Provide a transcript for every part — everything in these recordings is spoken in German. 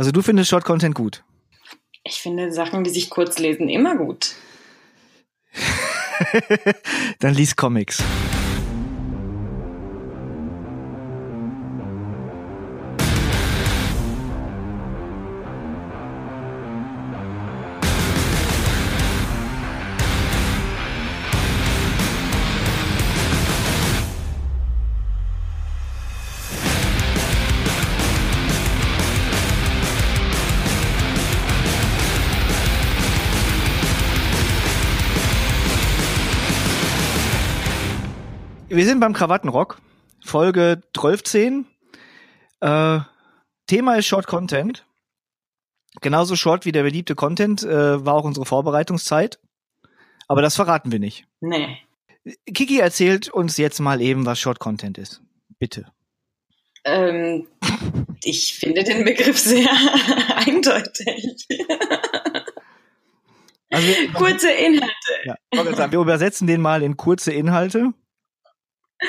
Also du findest Short Content gut? Ich finde Sachen, die sich kurz lesen, immer gut. Dann lies Comics. Sind beim Krawattenrock, Folge 1210. Äh, Thema ist Short Content. Genauso short wie der beliebte Content äh, war auch unsere Vorbereitungszeit. Aber das verraten wir nicht. Nee. Kiki erzählt uns jetzt mal eben, was Short Content ist. Bitte. Ähm, ich finde den Begriff sehr eindeutig. Also, kurze Inhalte. Ja, wir übersetzen den mal in kurze Inhalte.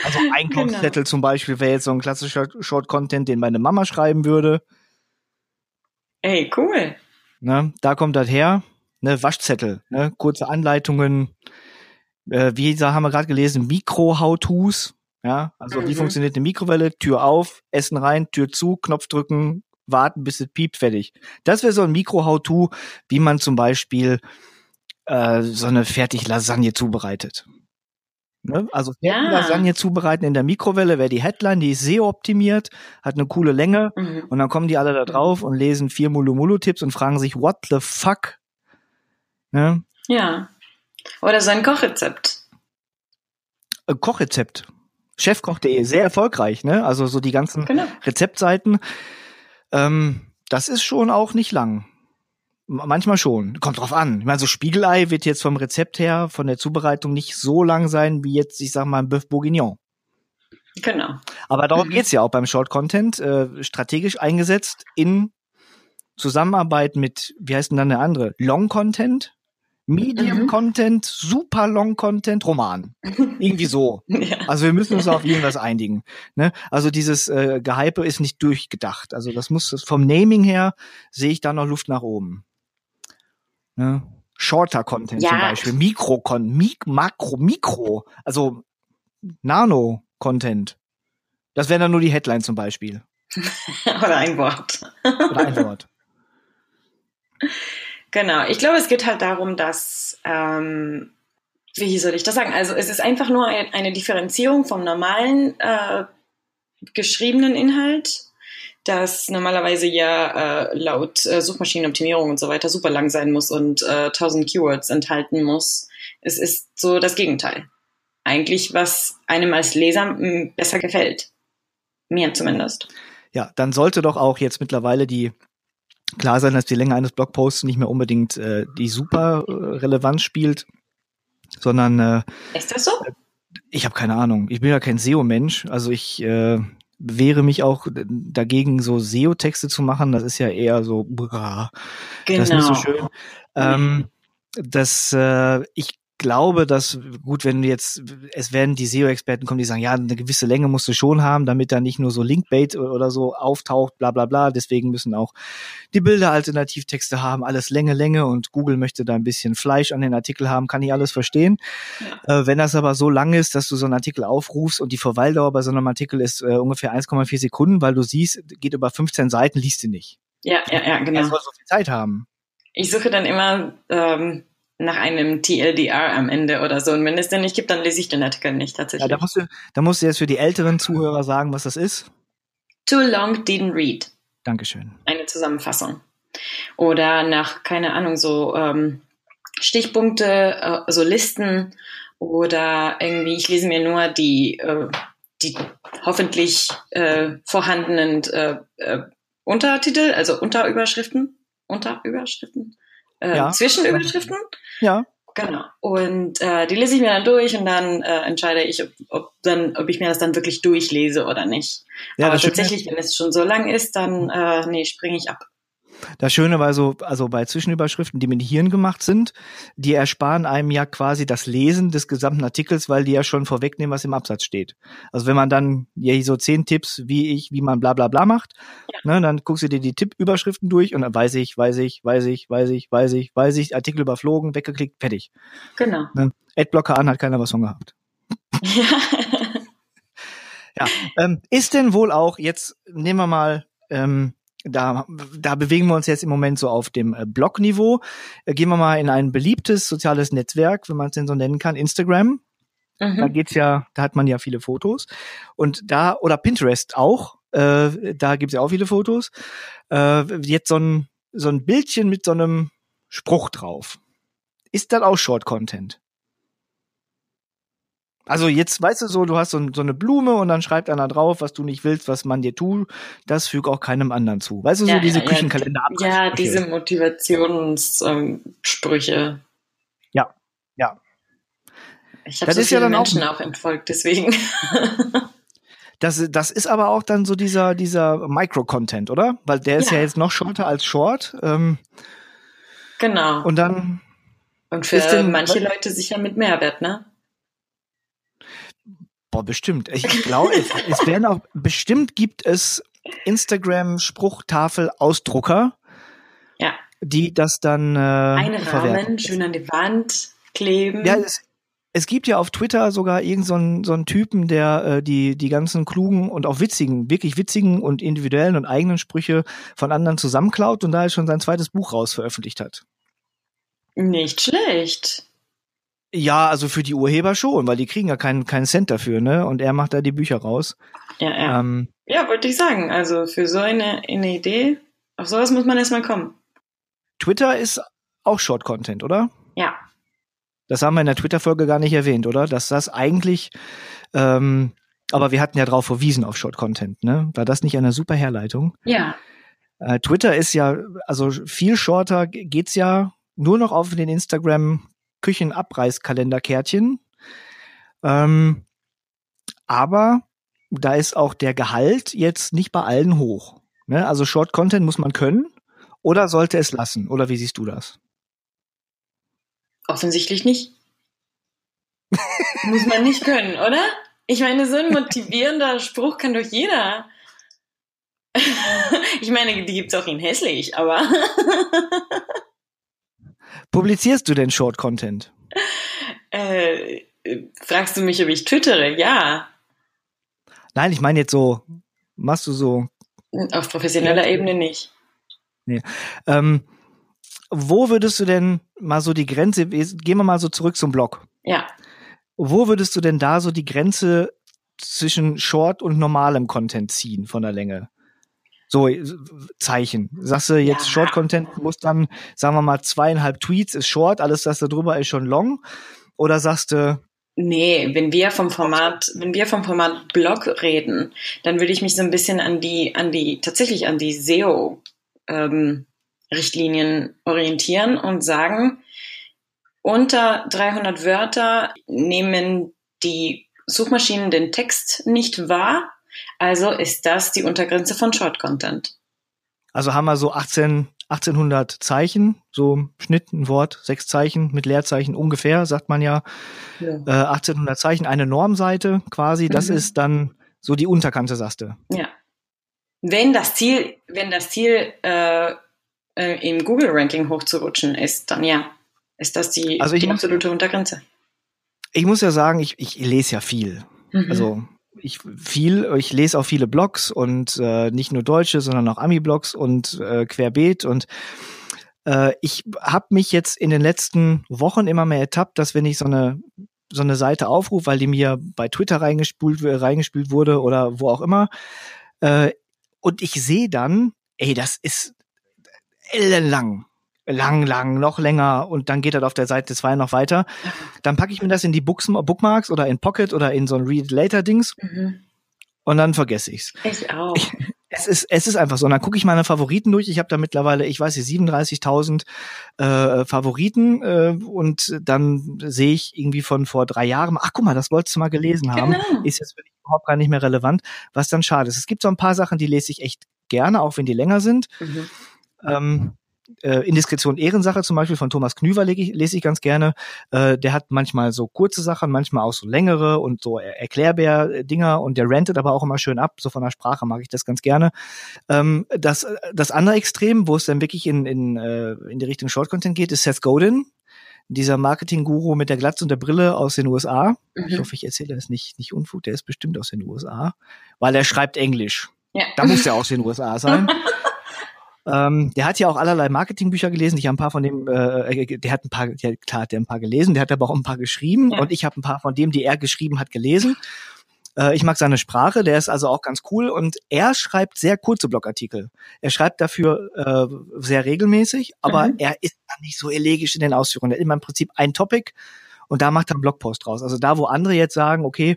Also Einkaufszettel genau. zum Beispiel wäre jetzt so ein klassischer Short-Content, den meine Mama schreiben würde. Ey, cool. Ne, da kommt das her. Ne, Waschzettel, ne, kurze Anleitungen. Äh, wie haben wir gerade gelesen, Mikro-How-Tos. Ja, also mhm. wie funktioniert eine Mikrowelle? Tür auf, Essen rein, Tür zu, Knopf drücken, warten, bis es piept, fertig. Das wäre so ein Mikro-How-To, wie man zum Beispiel äh, so eine fertig Lasagne zubereitet. Ne? Also ja. Lasagne zubereiten in der Mikrowelle wäre die Headline, die ist SEO-optimiert, hat eine coole Länge mhm. und dann kommen die alle da drauf und lesen vier Mulu-Mulu-Tipps und fragen sich, what the fuck? Ne? Ja. Oder so ein Kochrezept. Ein Kochrezept. Chefkoch.de, sehr erfolgreich, ne? Also so die ganzen genau. Rezeptseiten. Ähm, das ist schon auch nicht lang. Manchmal schon. Kommt drauf an. Ich meine, so Spiegelei wird jetzt vom Rezept her, von der Zubereitung nicht so lang sein wie jetzt, ich sag mal, ein Bœuf Bourguignon. Genau. Aber darum mhm. geht's ja auch beim Short Content, äh, strategisch eingesetzt in Zusammenarbeit mit, wie heißt denn dann der andere? Long Content, Medium mhm. Content, Super Long Content, Roman. Irgendwie so. ja. Also wir müssen uns auf irgendwas einigen. Ne? Also dieses äh, Gehype ist nicht durchgedacht. Also das muss vom Naming her sehe ich da noch Luft nach oben. Ne? Shorter Content ja. zum Beispiel, Mikro-Content, Mik Makro, Mikro, also Nano-Content. Das wäre dann nur die Headline zum Beispiel. Oder ein Wort. Oder ein Wort. Genau, ich glaube, es geht halt darum, dass, ähm, wie soll ich das sagen? Also es ist einfach nur eine Differenzierung vom normalen äh, geschriebenen Inhalt das normalerweise ja äh, laut äh, Suchmaschinenoptimierung und so weiter super lang sein muss und äh, 1000 Keywords enthalten muss. Es ist so das Gegenteil. Eigentlich, was einem als Leser besser gefällt. Mir zumindest. Ja, dann sollte doch auch jetzt mittlerweile die klar sein, dass die Länge eines Blogposts nicht mehr unbedingt äh, die super äh, Relevanz spielt, sondern äh, ist das so? Ich habe keine Ahnung. Ich bin ja kein SEO-Mensch. Also ich äh, wehre mich auch dagegen, so SEO-Texte zu machen. Das ist ja eher so, genau. das ist nicht so genau. schön. Ähm, das, äh, ich glaube, dass gut, wenn du jetzt, es werden die SEO-Experten kommen, die sagen, ja, eine gewisse Länge musst du schon haben, damit da nicht nur so Linkbait oder so auftaucht, bla bla bla. Deswegen müssen auch die Bilder Alternativtexte haben, alles Länge, Länge und Google möchte da ein bisschen Fleisch an den Artikel haben, kann ich alles verstehen. Ja. Äh, wenn das aber so lang ist, dass du so einen Artikel aufrufst und die Verweildauer bei so einem Artikel ist äh, ungefähr 1,4 Sekunden, weil du siehst, geht über 15 Seiten, liest du nicht. Ja, ja, ja, genau. Er soll so viel Zeit haben. Ich suche dann immer ähm, nach einem TLDR am Ende oder so. Und wenn es den nicht gibt, dann lese ich den Artikel nicht tatsächlich. Ja, da musst du, da musst du jetzt für die älteren Zuhörer sagen, was das ist. Too long didn't read. Dankeschön. Eine Zusammenfassung. Oder nach, keine Ahnung, so ähm, Stichpunkte, äh, so Listen oder irgendwie, ich lese mir nur die, äh, die hoffentlich äh, vorhandenen äh, äh, Untertitel, also Unterüberschriften. Unterüberschriften? Äh, ja. Zwischenüberschriften. Ja. Genau. Und äh, die lese ich mir dann durch und dann äh, entscheide ich, ob, ob, dann, ob ich mir das dann wirklich durchlese oder nicht. Ja, Aber tatsächlich, wenn es schon so lang ist, dann äh, nee, springe ich ab. Das Schöne war so, also bei Zwischenüberschriften, die mit Hirn gemacht sind, die ersparen einem ja quasi das Lesen des gesamten Artikels, weil die ja schon vorwegnehmen, was im Absatz steht. Also wenn man dann ja so zehn Tipps, wie ich, wie man bla bla bla macht, ja. ne, dann guckst du dir die Tippüberschriften durch und dann weiß ich, weiß ich, weiß ich, weiß ich, weiß ich, weiß ich, Artikel überflogen, weggeklickt, fertig. Genau. Ne? Adblocker an, hat keiner was von gehabt. Ja. ja. Ähm, ist denn wohl auch, jetzt nehmen wir mal ähm, da, da bewegen wir uns jetzt im Moment so auf dem äh, Blog-Niveau. Äh, gehen wir mal in ein beliebtes soziales Netzwerk, wenn man es denn so nennen kann, Instagram. Mhm. Da geht's ja, da hat man ja viele Fotos. Und da, oder Pinterest auch, äh, da gibt's ja auch viele Fotos. Äh, jetzt so ein, so ein Bildchen mit so einem Spruch drauf. Ist das auch Short-Content? Also jetzt weißt du so, du hast so, so, eine Blume und dann schreibt einer drauf, was du nicht willst, was man dir tut, das füg auch keinem anderen zu. Weißt du, so ja, diese ja, Küchenkalender Ja, ja diese Motivationssprüche. ja, ja. Ich habe so viele ja Menschen auch, auch entfolgt, deswegen. Das, das ist aber auch dann so dieser, dieser Micro-Content, oder? Weil der ist ja. ja jetzt noch shorter als Short. Ähm, genau. Und dann. Und für denn, manche Leute sicher mit Mehrwert, ne? Boah, bestimmt. Ich glaube, es, es werden auch, bestimmt gibt es Instagram-Spruchtafel-Ausdrucker. Ja. Die das dann. Äh, Ein Rahmen, schön an die Wand kleben. Ja, es, es gibt ja auf Twitter sogar irgendeinen so, so einen Typen, der äh, die, die ganzen klugen und auch witzigen, wirklich witzigen und individuellen und eigenen Sprüche von anderen zusammenklaut und da schon sein zweites Buch raus veröffentlicht hat. Nicht schlecht. Ja, also für die Urheber schon, weil die kriegen ja keinen keinen Cent dafür, ne? Und er macht da die Bücher raus. Ja, ja. Ähm, ja, wollte ich sagen. Also für so eine, eine Idee, auf sowas muss man erstmal kommen. Twitter ist auch Short Content, oder? Ja. Das haben wir in der Twitter-Folge gar nicht erwähnt, oder? Dass das eigentlich, ähm, aber wir hatten ja drauf verwiesen auf Short Content, ne? War das nicht eine super Herleitung? Ja. Äh, Twitter ist ja, also viel shorter geht's ja nur noch auf den Instagram Küchenabreißkalenderkärtchen. Ähm, aber da ist auch der Gehalt jetzt nicht bei allen hoch. Ne? Also Short Content muss man können oder sollte es lassen? Oder wie siehst du das? Offensichtlich nicht. muss man nicht können, oder? Ich meine, so ein motivierender Spruch kann doch jeder. ich meine, die gibt's auch in hässlich, aber Publizierst du denn Short Content? Äh, fragst du mich, ob ich twittere? Ja. Nein, ich meine jetzt so, machst du so. Auf professioneller Ebene nicht. Nee. Ähm, wo würdest du denn mal so die Grenze, gehen wir mal so zurück zum Blog. Ja. Wo würdest du denn da so die Grenze zwischen Short und normalem Content ziehen von der Länge? So Zeichen. Sagst du jetzt ja. Short Content muss dann, sagen wir mal, zweieinhalb Tweets ist Short, alles das da drüber ist schon Long? Oder sagst du, Nee, wenn wir vom Format, wenn wir vom Format Blog reden, dann würde ich mich so ein bisschen an die, an die, tatsächlich an die SEO ähm, Richtlinien orientieren und sagen, unter 300 Wörter nehmen die Suchmaschinen den Text nicht wahr also ist das die Untergrenze von Short Content. Also haben wir so 18, 1800 Zeichen, so Schnitt, ein Wort, sechs Zeichen mit Leerzeichen ungefähr, sagt man ja. ja. Äh, 1800 Zeichen, eine Normseite quasi, das mhm. ist dann so die Unterkante, sagst du. Ja. Wenn das Ziel, wenn das Ziel äh, äh, im Google-Ranking hochzurutschen ist, dann ja, ist das die, also die absolute Untergrenze. Ich muss ja sagen, ich, ich lese ja viel. Mhm. Also ich viel, ich lese auch viele Blogs und äh, nicht nur deutsche, sondern auch Ami-Blogs und äh, querbeet. Und äh, ich habe mich jetzt in den letzten Wochen immer mehr ertappt, dass wenn ich so eine so eine Seite aufrufe, weil die mir bei Twitter reingespült, reingespült wurde oder wo auch immer, äh, und ich sehe dann, ey, das ist ellenlang lang, lang, noch länger und dann geht das auf der Seite 2 noch weiter. Dann packe ich mir das in die Books Bookmarks oder in Pocket oder in so ein Read Later Dings mhm. und dann vergesse ich's. Ich auch. es ist, es ist einfach so. Und dann gucke ich meine Favoriten durch. Ich habe da mittlerweile, ich weiß nicht, 37.000 äh, Favoriten äh, und dann sehe ich irgendwie von vor drei Jahren, ach guck mal, das wolltest du mal gelesen haben. Genau. Ist jetzt überhaupt gar nicht mehr relevant, was dann schade ist. Es gibt so ein paar Sachen, die lese ich echt gerne, auch wenn die länger sind. Mhm. Ähm, äh, Indiskretion Ehrensache zum Beispiel von Thomas Knüver lese ich, lese ich ganz gerne. Äh, der hat manchmal so kurze Sachen, manchmal auch so längere und so Erklärbär-Dinger und der rentet aber auch immer schön ab. So von der Sprache mag ich das ganz gerne. Ähm, das, das andere Extrem, wo es dann wirklich in, in, äh, in die Richtung Short Content geht, ist Seth Godin dieser Marketing-Guru mit der Glatze und der Brille aus den USA. Mhm. Ich hoffe, ich erzähle das nicht, nicht Unfug, der ist bestimmt aus den USA, weil er schreibt Englisch. Ja. Da muss er aus den USA sein. Ähm, der hat ja auch allerlei Marketingbücher gelesen. Ich habe ein paar von dem, äh, äh der hat ein paar, der, klar, der hat ein paar gelesen, der hat aber auch ein paar geschrieben ja. und ich habe ein paar von dem, die er geschrieben hat, gelesen. Äh, ich mag seine Sprache, der ist also auch ganz cool und er schreibt sehr kurze Blogartikel. Er schreibt dafür äh, sehr regelmäßig, aber mhm. er ist dann nicht so elegisch in den Ausführungen. Er hat immer im Prinzip ein Topic und da macht er einen Blogpost raus. Also da, wo andere jetzt sagen, okay,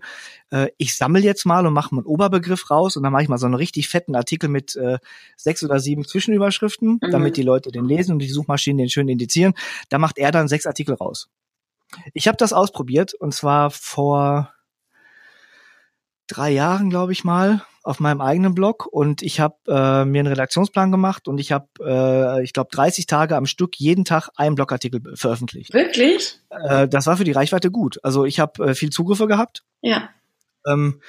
äh, ich sammle jetzt mal und mache mal einen Oberbegriff raus und dann mache ich mal so einen richtig fetten Artikel mit äh, sechs oder sieben Zwischenüberschriften, mhm. damit die Leute den lesen und die Suchmaschinen den schön indizieren. Da macht er dann sechs Artikel raus. Ich habe das ausprobiert und zwar vor drei Jahren, glaube ich mal, auf meinem eigenen Blog und ich habe äh, mir einen Redaktionsplan gemacht und ich habe, äh, ich glaube, 30 Tage am Stück jeden Tag einen Blogartikel veröffentlicht. Wirklich? Äh, das war für die Reichweite gut. Also ich habe äh, viel Zugriffe gehabt. Ja. Ähm,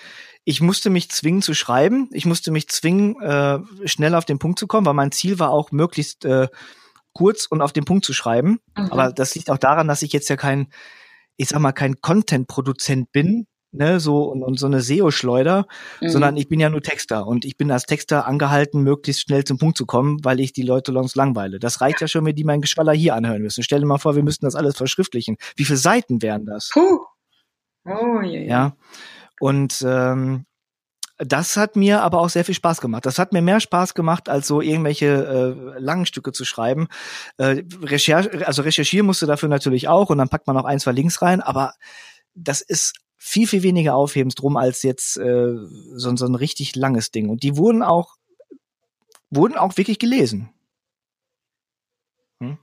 ich musste mich zwingen zu schreiben. Ich musste mich zwingen, äh, schnell auf den Punkt zu kommen, weil mein Ziel war auch möglichst äh, kurz und auf den Punkt zu schreiben. Mhm. Aber das liegt auch daran, dass ich jetzt ja kein, ich sag mal, kein Content-Produzent bin, ne, so und, und so eine SEO-Schleuder, mhm. sondern ich bin ja nur Texter und ich bin als Texter angehalten, möglichst schnell zum Punkt zu kommen, weil ich die Leute sonst langweile. Das reicht ja schon, wenn die mein Geschwaller hier anhören müssen. Stell dir mal vor, wir müssten das alles verschriftlichen. Wie viele Seiten wären das? Puh. Oh, je. Ja. Und ähm, das hat mir aber auch sehr viel Spaß gemacht. Das hat mir mehr Spaß gemacht, als so irgendwelche äh, langen Stücke zu schreiben. Äh, Recherche, also recherchieren musste dafür natürlich auch und dann packt man auch ein, zwei Links rein, aber das ist viel, viel weniger Aufhebens drum als jetzt äh, so, so ein richtig langes Ding. Und die wurden auch, wurden auch wirklich gelesen. Hm?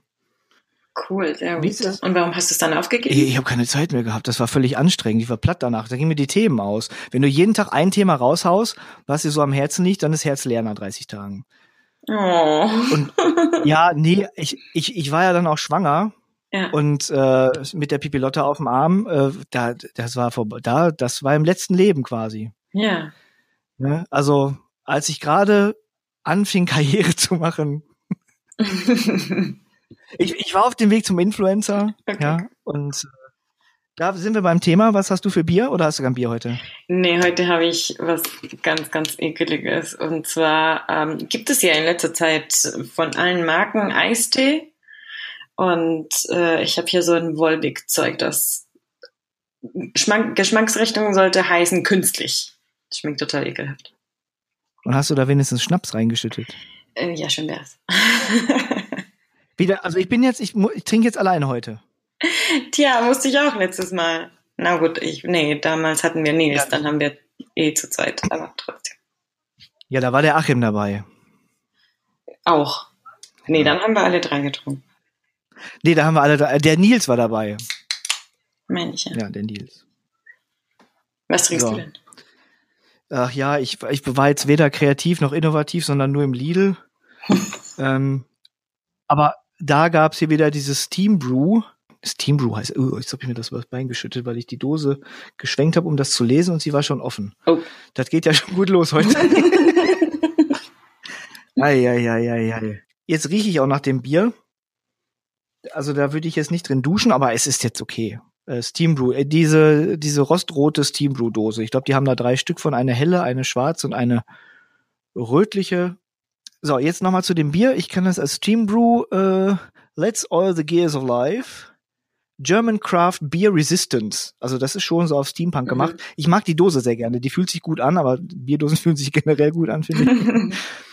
Cool, sehr gut. Und warum hast du es dann aufgegeben? Ich, ich habe keine Zeit mehr gehabt. Das war völlig anstrengend. Ich war platt danach. Da gingen mir die Themen aus. Wenn du jeden Tag ein Thema raushaust, was dir so am Herzen liegt, dann ist Herz leer nach 30 Tagen. Oh. Und ja, nee, ich, ich, ich war ja dann auch schwanger ja. Und äh, mit der Pipilotte auf dem Arm, äh, da, das war vorbei, da, das war im letzten Leben quasi. Ja. ja ne? also als ich gerade anfing, Karriere zu machen, ich, ich war auf dem Weg zum Influencer, okay. ja, und äh, da sind wir beim Thema. Was hast du für Bier oder hast du kein Bier heute? Nee, heute habe ich was ganz, ganz ekeliges. Und zwar ähm, gibt es ja in letzter Zeit von allen Marken Eistee. Und äh, ich habe hier so ein Wolwig-Zeug, das Geschmack, Geschmacksrichtung sollte heißen künstlich. Das schmeckt total ekelhaft. Und hast du da wenigstens Schnaps reingeschüttet? Äh, ja, schön wär's. Wieder, also ich bin jetzt, ich, ich trinke jetzt alleine heute. Tja, musste ich auch letztes Mal. Na gut, ich, nee, damals hatten wir Nils, ja. dann haben wir eh zu zweit, aber trotzdem. Ja, da war der Achim dabei. Auch. Nee, dann haben wir alle drei getrunken. Nee, da haben wir alle drei. Der Nils war dabei. Meine ich ja. Ja, der Nils. Was trinkst so. du denn? Ach ja, ich, ich war jetzt weder kreativ noch innovativ, sondern nur im Lidl. ähm, aber da gab's hier wieder dieses Steam Brew. Steam Brew heißt, oh, jetzt habe ich mir das übers Bein geschüttet, weil ich die Dose geschwenkt habe, um das zu lesen und sie war schon offen. Oh. Das geht ja schon gut los heute. ei, ei, ei, ei, ei. Jetzt rieche ich auch nach dem Bier also da würde ich jetzt nicht drin duschen, aber es ist jetzt okay. Äh, Steam Brew, äh, diese, diese rostrote Steam Brew Dose. Ich glaube, die haben da drei Stück von, eine helle, eine schwarze und eine rötliche. So, jetzt nochmal zu dem Bier. Ich kenne das als Steam Brew, äh, Let's All the Gears of Life. German Craft Beer Resistance. Also das ist schon so auf Steampunk mhm. gemacht. Ich mag die Dose sehr gerne. Die fühlt sich gut an, aber Bierdosen fühlen sich generell gut an, finde ich.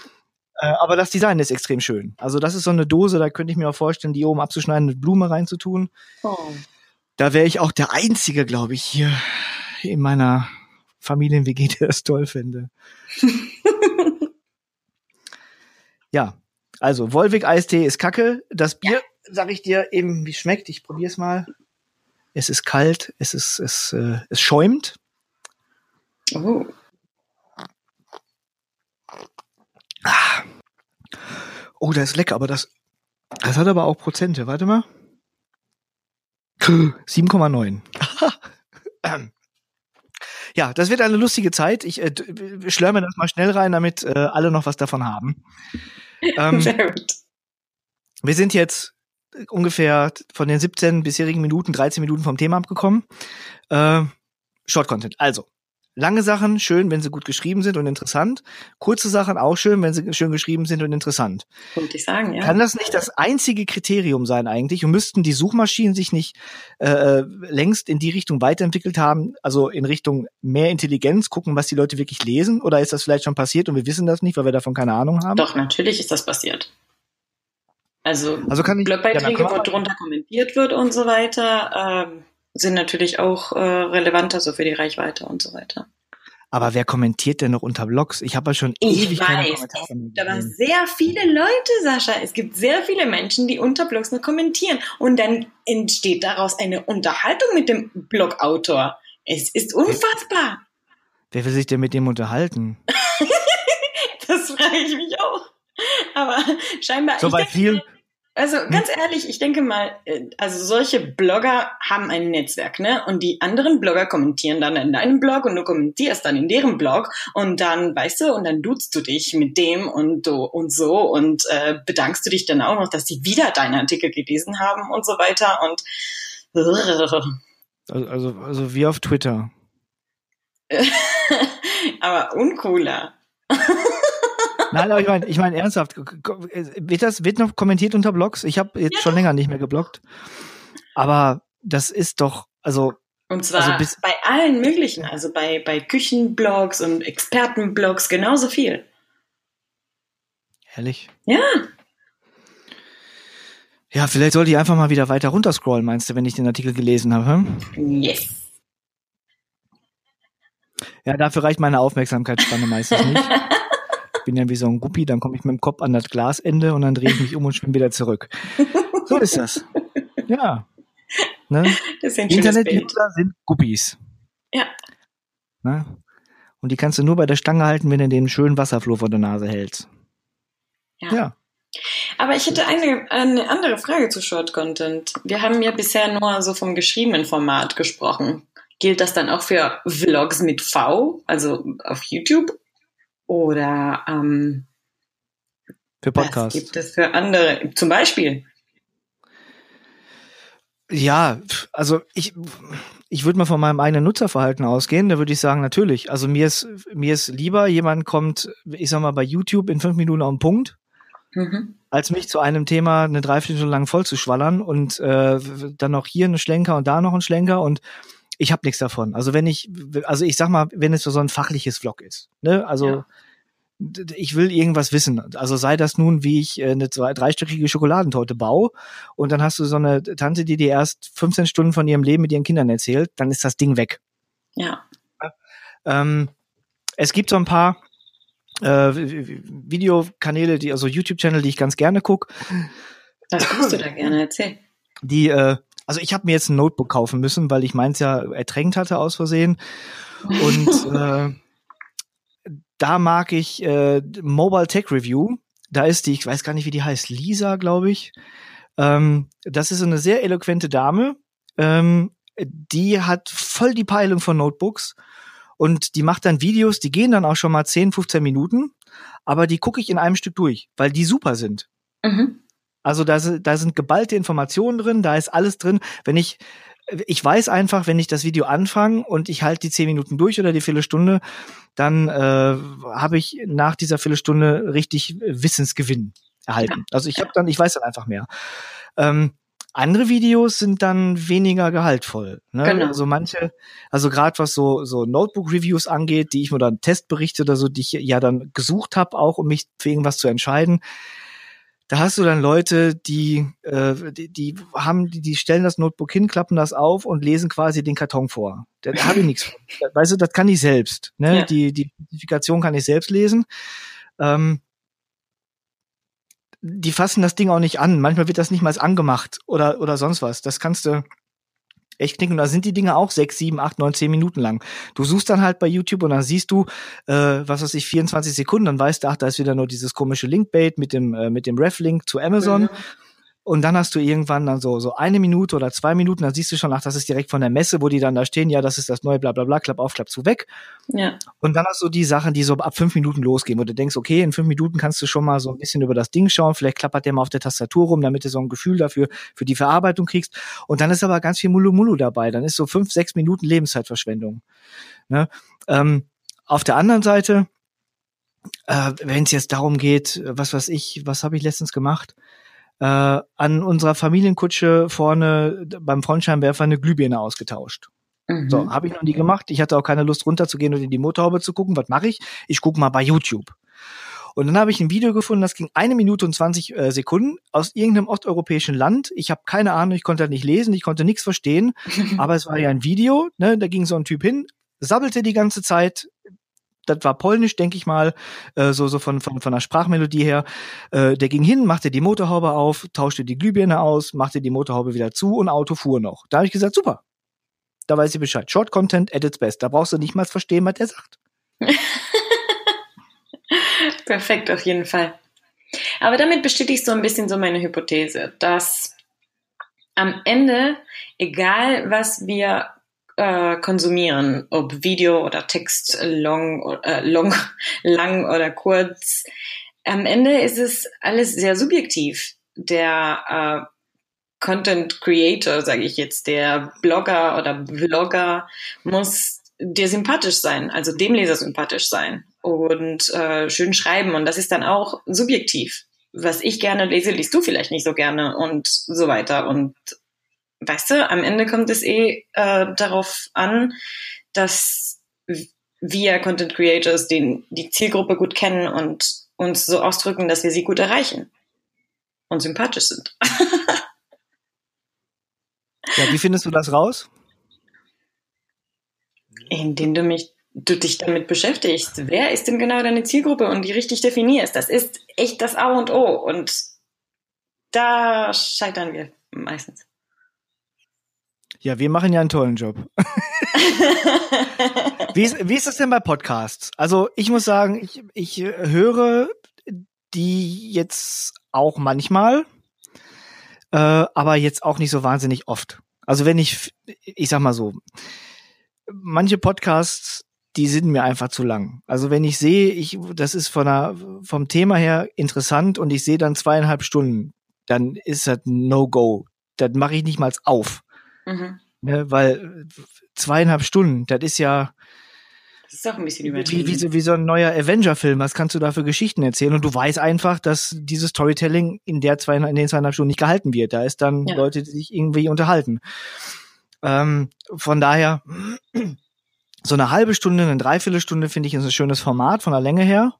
Äh, aber das Design ist extrem schön. Also das ist so eine Dose, da könnte ich mir auch vorstellen, die oben abzuschneiden, mit Blume reinzutun. Oh. Da wäre ich auch der Einzige, glaube ich, hier in meiner Familien-WG, der das toll fände. ja, also Wolwig Eistee ist kacke. Das Bier, sag ich dir eben, wie schmeckt. Ich probier's mal. Es ist kalt, es ist, es, äh, es schäumt. Oh. Oh, das ist lecker, aber das, das hat aber auch Prozente. Warte mal. 7,9. ja, das wird eine lustige Zeit. Ich äh, schlörme das mal schnell rein, damit äh, alle noch was davon haben. Ähm, Sehr gut. Wir sind jetzt ungefähr von den 17 bisherigen Minuten 13 Minuten vom Thema abgekommen. Äh, Short Content. Also, Lange Sachen schön, wenn sie gut geschrieben sind und interessant. Kurze Sachen auch schön, wenn sie schön geschrieben sind und interessant. Wollte ich sagen, ja. Kann das nicht das einzige Kriterium sein eigentlich? Und müssten die Suchmaschinen sich nicht äh, längst in die Richtung weiterentwickelt haben, also in Richtung mehr Intelligenz, gucken, was die Leute wirklich lesen? Oder ist das vielleicht schon passiert und wir wissen das nicht, weil wir davon keine Ahnung haben? Doch, natürlich ist das passiert. Also, also kann ich, Blogbeiträge, ja, wo drunter kommentiert wird und so weiter. Ähm sind natürlich auch äh, relevanter so für die Reichweite und so weiter. Aber wer kommentiert denn noch unter Blogs? Ich habe ja schon ich ewig weiß, keine Kommentare es gibt aber sehr viele Leute, Sascha. Es gibt sehr viele Menschen, die unter Blogs nur kommentieren. Und dann entsteht daraus eine Unterhaltung mit dem Blogautor. Es ist unfassbar. Wer will sich denn mit dem unterhalten? das frage ich mich auch. Aber scheinbar. So bei vielen, also hm? ganz ehrlich, ich denke mal, äh, also solche Blogger haben ein Netzwerk, ne? Und die anderen Blogger kommentieren dann in deinem Blog und du kommentierst dann in deren Blog und dann, weißt du, und dann duzt du dich mit dem und du und so und äh, bedankst du dich dann auch noch, dass die wieder deinen Artikel gelesen haben und so weiter und also, also, also wie auf Twitter. Aber uncooler. Nein, aber ich meine, ich meine ernsthaft, wird das wird noch kommentiert unter Blogs? Ich habe jetzt ja. schon länger nicht mehr geblockt. Aber das ist doch, also und zwar also bei allen möglichen, also bei, bei Küchenblogs und Expertenblogs genauso viel. Ehrlich? Ja. Ja, vielleicht sollte ich einfach mal wieder weiter runterscrollen, meinst du, wenn ich den Artikel gelesen habe? Hm? Yes. Ja, dafür reicht meine Aufmerksamkeitsspanne meistens nicht. bin ja wie so ein Guppi, dann komme ich mit dem Kopf an das Glasende und dann drehe ich mich um und schwimme wieder zurück. So ist das. Ja. Ne? Das Internet-User sind Guppis. Ja. Ne? Und die kannst du nur bei der Stange halten, wenn du den schönen Wasserfloh vor der Nase hältst. Ja. ja. Aber ich hätte eine, eine andere Frage zu Short Content. Wir haben ja bisher nur so vom geschriebenen Format gesprochen. Gilt das dann auch für Vlogs mit V, also auf YouTube? Oder ähm, für Podcasts. Was gibt es für andere? Zum Beispiel. Ja, also ich, ich würde mal von meinem eigenen Nutzerverhalten ausgehen. Da würde ich sagen, natürlich. Also mir ist, mir ist lieber, jemand kommt, ich sag mal, bei YouTube in fünf Minuten auf den Punkt, mhm. als mich zu einem Thema eine Dreiviertelstunde lang voll zu schwallern und äh, dann noch hier einen Schlenker und da noch einen Schlenker und ich habe nichts davon. Also wenn ich, also ich sag mal, wenn es so ein fachliches Vlog ist, ne, also ja. ich will irgendwas wissen. Also sei das nun, wie ich äh, eine zwei, dreistöckige Schokoladentorte baue und dann hast du so eine Tante, die dir erst 15 Stunden von ihrem Leben mit ihren Kindern erzählt, dann ist das Ding weg. Ja. Ähm, es gibt so ein paar äh, Videokanäle, die also YouTube-Channel, die ich ganz gerne guck. Was guckst du da gerne? Erzähl. Die äh, also ich habe mir jetzt ein Notebook kaufen müssen, weil ich meins ja ertränkt hatte aus Versehen. Und äh, da mag ich äh, Mobile Tech Review. Da ist die, ich weiß gar nicht, wie die heißt, Lisa, glaube ich. Ähm, das ist eine sehr eloquente Dame. Ähm, die hat voll die Peilung von Notebooks und die macht dann Videos, die gehen dann auch schon mal 10, 15 Minuten, aber die gucke ich in einem Stück durch, weil die super sind. Mhm. Also da, da sind geballte Informationen drin, da ist alles drin. Wenn ich, ich weiß einfach, wenn ich das Video anfange und ich halte die zehn Minuten durch oder die Viertelstunde, dann äh, habe ich nach dieser Viertelstunde richtig Wissensgewinn erhalten. Also ich habe dann, ich weiß dann einfach mehr. Ähm, andere Videos sind dann weniger gehaltvoll. Ne? Genau. Also manche, also gerade was so so Notebook-Reviews angeht, die ich mir dann Testberichte oder so, die ich ja dann gesucht habe, auch um mich für irgendwas zu entscheiden da hast du dann Leute, die, äh, die, die haben, die, die stellen das Notebook hin, klappen das auf und lesen quasi den Karton vor. Da, da habe ich nichts von. Weißt du, das kann ich selbst. Ne? Ja. Die, die Spezifikation kann ich selbst lesen. Ähm, die fassen das Ding auch nicht an. Manchmal wird das nicht mal angemacht oder, oder sonst was. Das kannst du, echt knicken. Und da sind die Dinge auch sechs, sieben, acht, neun, zehn Minuten lang. Du suchst dann halt bei YouTube und dann siehst du, äh, was weiß ich, 24 Sekunden, dann weißt du, ach, da ist wieder nur dieses komische Linkbait mit dem, äh, mit dem Ref-Link zu Amazon. Mhm. Und dann hast du irgendwann dann so, so eine Minute oder zwei Minuten, dann siehst du schon, ach, das ist direkt von der Messe, wo die dann da stehen, ja, das ist das neue, bla, bla, bla, klapp auf, klapp zu, weg. Ja. Und dann hast du die Sachen, die so ab fünf Minuten losgehen, wo du denkst, okay, in fünf Minuten kannst du schon mal so ein bisschen über das Ding schauen, vielleicht klappert der mal auf der Tastatur rum, damit du so ein Gefühl dafür, für die Verarbeitung kriegst. Und dann ist aber ganz viel Mulu Mulu dabei. Dann ist so fünf, sechs Minuten Lebenszeitverschwendung. Ne? Ähm, auf der anderen Seite, äh, wenn es jetzt darum geht, was weiß ich, was habe ich letztens gemacht? Äh, an unserer Familienkutsche vorne beim Frontscheinwerfer eine Glühbirne ausgetauscht. Mhm. So, habe ich noch nie gemacht. Ich hatte auch keine Lust runterzugehen und in die Motorhaube zu gucken. Was mache ich? Ich gucke mal bei YouTube. Und dann habe ich ein Video gefunden, das ging eine Minute und 20 äh, Sekunden aus irgendeinem osteuropäischen Land. Ich habe keine Ahnung, ich konnte nicht lesen, ich konnte nichts verstehen, aber es war ja ein Video, ne, da ging so ein Typ hin, sabbelte die ganze Zeit, das war polnisch, denke ich mal, äh, so, so von, von, von der Sprachmelodie her. Äh, der ging hin, machte die Motorhaube auf, tauschte die Glühbirne aus, machte die Motorhaube wieder zu und Auto fuhr noch. Da habe ich gesagt, super. Da weiß ich Bescheid. Short Content at its best. Da brauchst du nicht mal verstehen, was er sagt. Perfekt, auf jeden Fall. Aber damit bestätigst du ein bisschen so meine Hypothese, dass am Ende, egal was wir äh, konsumieren, ob Video oder Text, long, äh, long, lang oder kurz. Am Ende ist es alles sehr subjektiv. Der äh, Content Creator, sage ich jetzt, der Blogger oder Vlogger muss dir sympathisch sein, also dem Leser sympathisch sein und äh, schön schreiben. Und das ist dann auch subjektiv. Was ich gerne lese, liest du vielleicht nicht so gerne und so weiter. Und weißt du, am Ende kommt es eh äh, darauf an, dass wir Content Creators den, die Zielgruppe gut kennen und uns so ausdrücken, dass wir sie gut erreichen und sympathisch sind. ja, wie findest du das raus? Indem du mich du dich damit beschäftigst. Wer ist denn genau deine Zielgruppe und die richtig definierst? Das ist echt das A und O. Und da scheitern wir meistens. Ja, wir machen ja einen tollen Job. wie, ist, wie ist das denn bei Podcasts? Also ich muss sagen, ich, ich höre die jetzt auch manchmal, äh, aber jetzt auch nicht so wahnsinnig oft. Also wenn ich, ich sag mal so, manche Podcasts, die sind mir einfach zu lang. Also wenn ich sehe, ich, das ist von der, vom Thema her interessant und ich sehe dann zweieinhalb Stunden, dann ist das No-Go. Das mache ich nicht mal auf. Mhm. Ne, weil zweieinhalb Stunden, das ist ja das ist auch ein bisschen übertrieben. Wie, wie, so, wie so ein neuer Avenger-Film. Was kannst du da für Geschichten erzählen? Und du weißt einfach, dass dieses Storytelling in der zwei, in den zweieinhalb Stunden nicht gehalten wird. Da ist dann ja. Leute, die sich irgendwie unterhalten. Ähm, von daher, so eine halbe Stunde, eine Dreiviertelstunde finde ich ist ein schönes Format von der Länge her.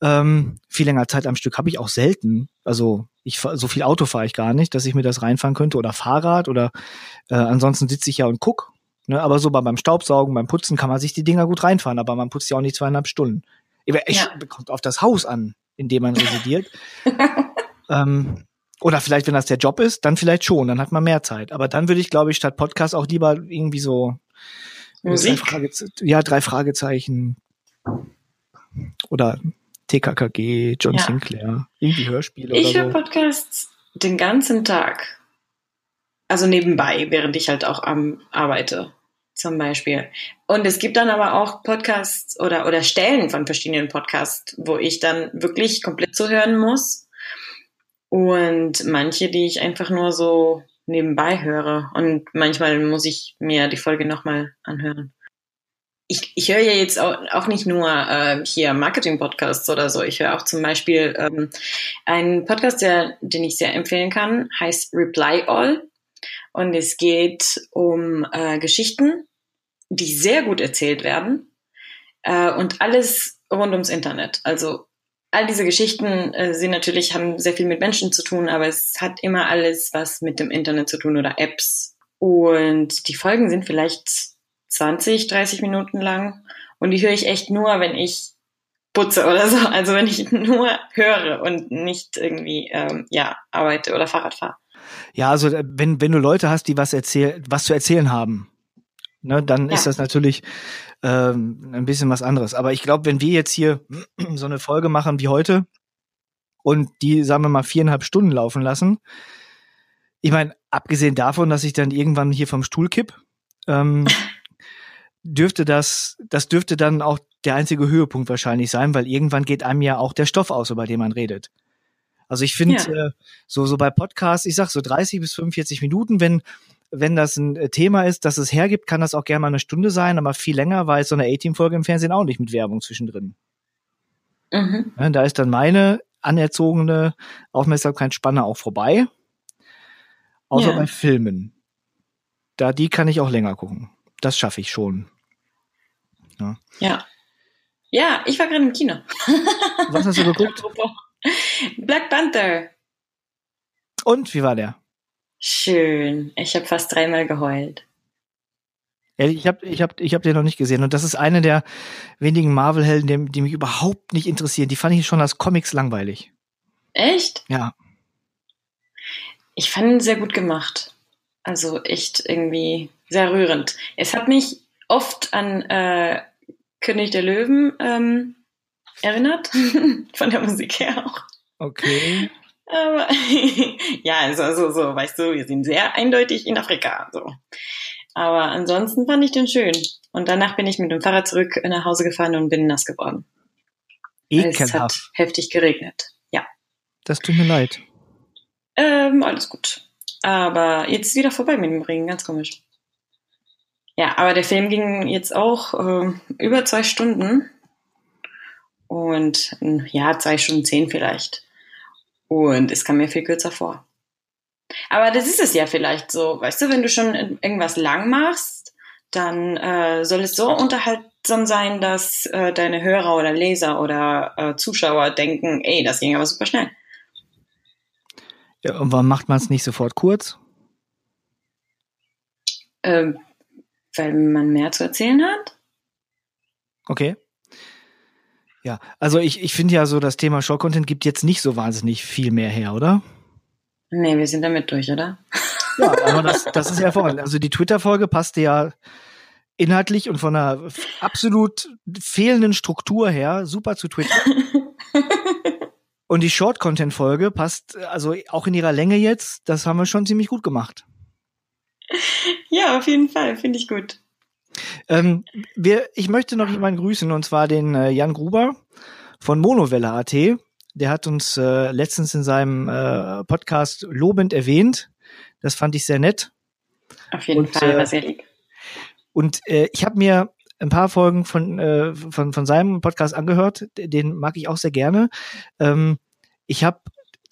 Ähm, viel länger Zeit am Stück habe ich auch selten. Also ich so viel Auto fahre ich gar nicht, dass ich mir das reinfahren könnte oder Fahrrad oder äh, ansonsten sitze ich ja und guck. Ne? Aber so beim Staubsaugen, beim Putzen kann man sich die Dinger gut reinfahren, aber man putzt ja auch nicht zweieinhalb Stunden. Ich, ja. kommt auf das Haus an, in dem man residiert. ähm, oder vielleicht, wenn das der Job ist, dann vielleicht schon, dann hat man mehr Zeit. Aber dann würde ich, glaube ich, statt Podcast auch lieber irgendwie so Musik. Drei ja, drei Fragezeichen. Oder TKKG, John ja. Sinclair, irgendwie Hörspiele ich oder so. Ich höre Podcasts den ganzen Tag. Also nebenbei, während ich halt auch am arbeite, zum Beispiel. Und es gibt dann aber auch Podcasts oder, oder Stellen von verschiedenen Podcasts, wo ich dann wirklich komplett zuhören muss. Und manche, die ich einfach nur so nebenbei höre. Und manchmal muss ich mir die Folge nochmal anhören ich, ich höre ja jetzt auch, auch nicht nur äh, hier Marketing-Podcasts oder so. Ich höre auch zum Beispiel ähm, einen Podcast, der, den ich sehr empfehlen kann, heißt Reply All. Und es geht um äh, Geschichten, die sehr gut erzählt werden äh, und alles rund ums Internet. Also all diese Geschichten äh, sind natürlich, haben sehr viel mit Menschen zu tun, aber es hat immer alles was mit dem Internet zu tun oder Apps. Und die Folgen sind vielleicht 20, 30 Minuten lang. Und die höre ich echt nur, wenn ich putze oder so. Also wenn ich nur höre und nicht irgendwie ähm, ja arbeite oder Fahrrad fahre. Ja, also äh, wenn, wenn du Leute hast, die was erzählen, was zu erzählen haben, ne, dann ja. ist das natürlich ähm, ein bisschen was anderes. Aber ich glaube, wenn wir jetzt hier so eine Folge machen wie heute und die, sagen wir mal, viereinhalb Stunden laufen lassen, ich meine, abgesehen davon, dass ich dann irgendwann hier vom Stuhl kipp, ähm, dürfte das, das dürfte dann auch der einzige Höhepunkt wahrscheinlich sein, weil irgendwann geht einem ja auch der Stoff aus, über den man redet. Also ich finde, ja. äh, so, so bei Podcasts, ich sag so 30 bis 45 Minuten, wenn, wenn das ein äh, Thema ist, das es hergibt, kann das auch gerne mal eine Stunde sein, aber viel länger war jetzt so eine A-Team-Folge im Fernsehen auch nicht mit Werbung zwischendrin. Mhm. Ja, da ist dann meine anerzogene Aufmerksamkeitsspanne auch vorbei. Außer ja. bei Filmen. Da, die kann ich auch länger gucken. Das schaffe ich schon. Ja. ja. Ja, ich war gerade im Kino. Was hast du geguckt? Black Panther. Und wie war der? Schön. Ich habe fast dreimal geheult. Ich habe ich hab, ich hab den noch nicht gesehen. Und das ist eine der wenigen Marvel-Helden, die, die, mich überhaupt nicht interessieren. Die fand ich schon als Comics langweilig. Echt? Ja. Ich fand ihn sehr gut gemacht. Also echt irgendwie sehr rührend. Es hat mich oft an äh, König der Löwen ähm, erinnert, von der Musik her auch. Okay. Aber ja, also, also so, weißt du, wir sind sehr eindeutig in Afrika. So. Aber ansonsten fand ich den schön. Und danach bin ich mit dem Fahrrad zurück nach Hause gefahren und bin nass geworden. Ekelhaft. Es hat heftig geregnet. Ja. Das tut mir leid. Ähm, alles gut. Aber jetzt ist wieder vorbei mit dem Regen, ganz komisch. Ja, aber der Film ging jetzt auch äh, über zwei Stunden. Und ja, zwei Stunden zehn vielleicht. Und es kam mir viel kürzer vor. Aber das ist es ja vielleicht so. Weißt du, wenn du schon irgendwas lang machst, dann äh, soll es so unterhaltsam sein, dass äh, deine Hörer oder Leser oder äh, Zuschauer denken, ey, das ging aber super schnell. Ja, und warum macht man es nicht sofort kurz? Ähm, weil man mehr zu erzählen hat. Okay. Ja, also ich, ich finde ja so, das Thema Short-Content gibt jetzt nicht so wahnsinnig viel mehr her, oder? Nee, wir sind damit durch, oder? Ja, aber das, das ist ja vorhin. Also die Twitter-Folge passte ja inhaltlich und von einer absolut fehlenden Struktur her super zu Twitter. und die Short-Content-Folge passt also auch in ihrer Länge jetzt, das haben wir schon ziemlich gut gemacht. Ja, auf jeden Fall, finde ich gut. Ähm, wir, ich möchte noch jemanden grüßen, und zwar den äh, Jan Gruber von Monowelle.at. Der hat uns äh, letztens in seinem äh, Podcast lobend erwähnt. Das fand ich sehr nett. Auf jeden und, Fall, äh, war sehr lieb. Und äh, ich habe mir ein paar Folgen von, äh, von, von seinem Podcast angehört. Den mag ich auch sehr gerne. Ähm, ich habe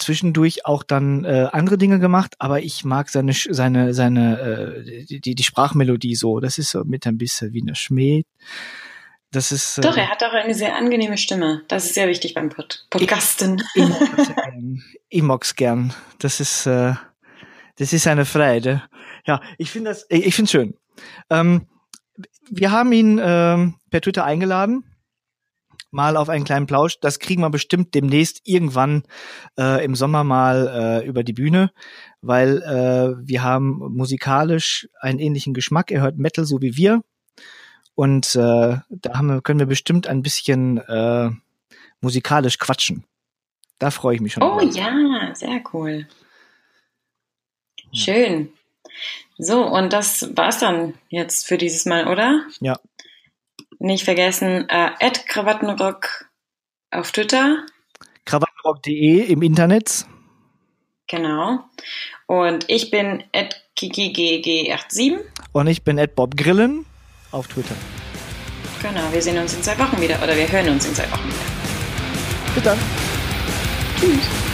zwischendurch auch dann äh, andere Dinge gemacht, aber ich mag seine seine seine äh, die die Sprachmelodie so. Das ist so mit ein bisschen wie eine Schmäh. Das ist äh, Doch, er hat auch eine sehr angenehme Stimme. Das ist sehr wichtig beim Pod Podcasten. Ich, ich mag's gern. Das ist äh, das ist eine Freude. Ja, ich finde das ich finde schön. Ähm, wir haben ihn ähm, per Twitter eingeladen mal auf einen kleinen Plausch. Das kriegen wir bestimmt demnächst irgendwann äh, im Sommer mal äh, über die Bühne, weil äh, wir haben musikalisch einen ähnlichen Geschmack. Er hört Metal so wie wir. Und äh, da haben wir, können wir bestimmt ein bisschen äh, musikalisch quatschen. Da freue ich mich schon. Oh drauf. ja, sehr cool. Schön. So, und das war's dann jetzt für dieses Mal, oder? Ja, nicht vergessen, äh, Krawattenrock auf Twitter. Krawattenrock.de im Internet. Genau. Und ich bin at kikigg87. Und ich bin at Bob Grillen auf Twitter. Genau, wir sehen uns in zwei Wochen wieder. Oder wir hören uns in zwei Wochen wieder. Bis dann. Tschüss.